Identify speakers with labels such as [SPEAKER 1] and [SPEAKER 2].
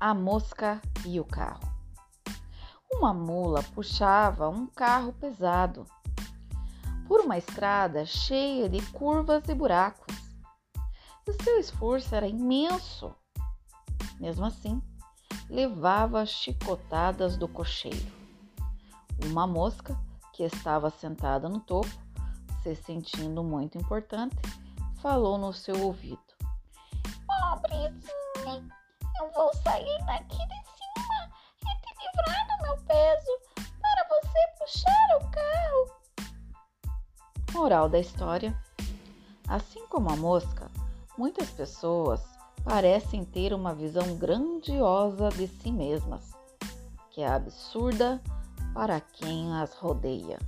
[SPEAKER 1] A mosca e o carro. Uma mula puxava um carro pesado por uma estrada cheia de curvas e buracos. O seu esforço era imenso. Mesmo assim, levava chicotadas do cocheiro. Uma mosca, que estava sentada no topo, se sentindo muito importante, falou no seu ouvido:
[SPEAKER 2] Pobrezinha, eu vou sair daqui de cima e te livrar do meu peso para você puxar o carro.
[SPEAKER 1] Moral da história: Assim como a mosca, muitas pessoas parecem ter uma visão grandiosa de si mesmas, que é absurda para quem as rodeia.